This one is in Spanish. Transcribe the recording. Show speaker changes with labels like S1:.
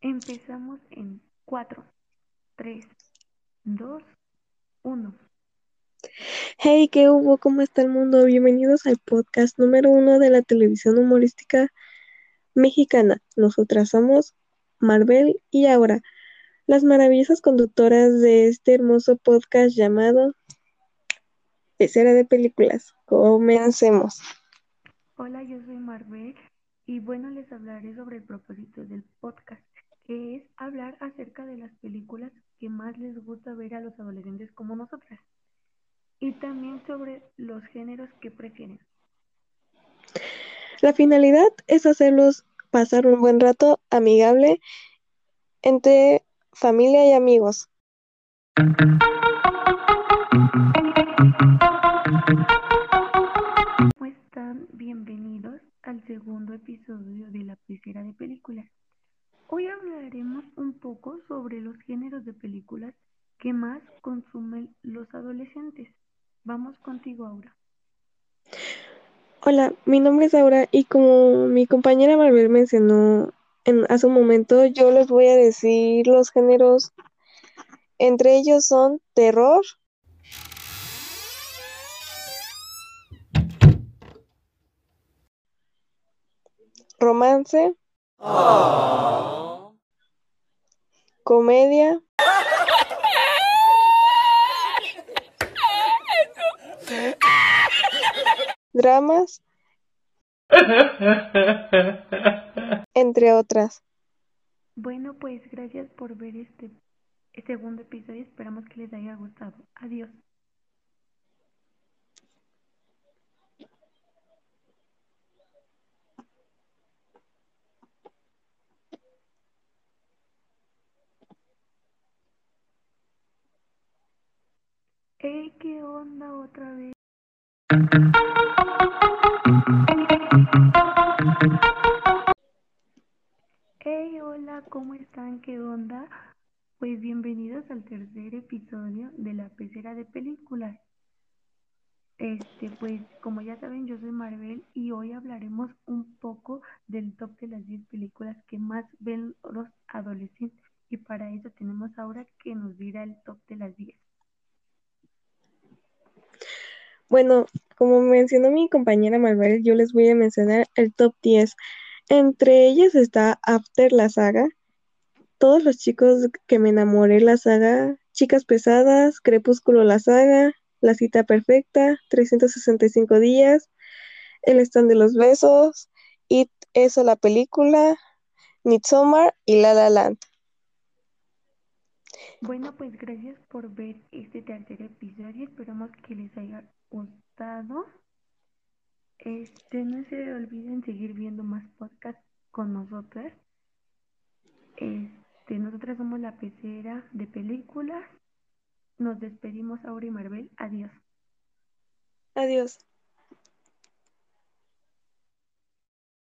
S1: Empezamos en 4, 3, 2, 1.
S2: Hey, ¿qué hubo? ¿Cómo está el mundo? Bienvenidos al podcast número uno de la televisión humorística mexicana. Nosotras somos Marvel y Aura, las maravillosas conductoras de este hermoso podcast llamado Pecera de Películas. Comencemos.
S1: Hola, yo soy Marvel y bueno, les hablaré sobre el propósito del podcast, que es hablar acerca de las películas que más les gusta ver a los adolescentes como nosotras y también sobre los géneros que prefieren.
S2: La finalidad es hacerlos pasar un buen rato amigable entre familia y amigos.
S1: Hoy hablaremos un poco sobre los géneros de películas que más consumen los adolescentes. Vamos contigo, Aura.
S2: Hola, mi nombre es Aura y como mi compañera Maribel mencionó en, hace un momento, yo les voy a decir los géneros. Entre ellos son terror, romance, comedia, dramas, entre otras.
S1: Bueno, pues gracias por ver este segundo episodio. Esperamos que les haya gustado. Adiós. Hey, ¿qué otra vez? Hey, hola, ¿cómo están? ¿Qué onda? Pues bienvenidos al tercer episodio de la pecera de películas. Este, pues como ya saben, yo soy Marvel y hoy hablaremos un poco del top de las 10 películas que más ven los adolescentes. Y para eso tenemos ahora que nos dirá el top de las 10.
S2: Bueno, como mencionó mi compañera Marvel, yo les voy a mencionar el top 10. Entre ellas está After la saga, todos los chicos que me enamoré la saga, Chicas Pesadas, Crepúsculo la saga, La cita perfecta, 365 días, El stand de los besos, It eso la película, Midsommar y La La Land.
S1: Bueno, pues gracias por ver este tercer episodio. Esperamos que les haya gustado. Este, no se olviden seguir viendo más podcasts con nosotras. Este, nosotras somos la pecera de películas. Nos despedimos ahora y Marvel. Adiós.
S2: Adiós.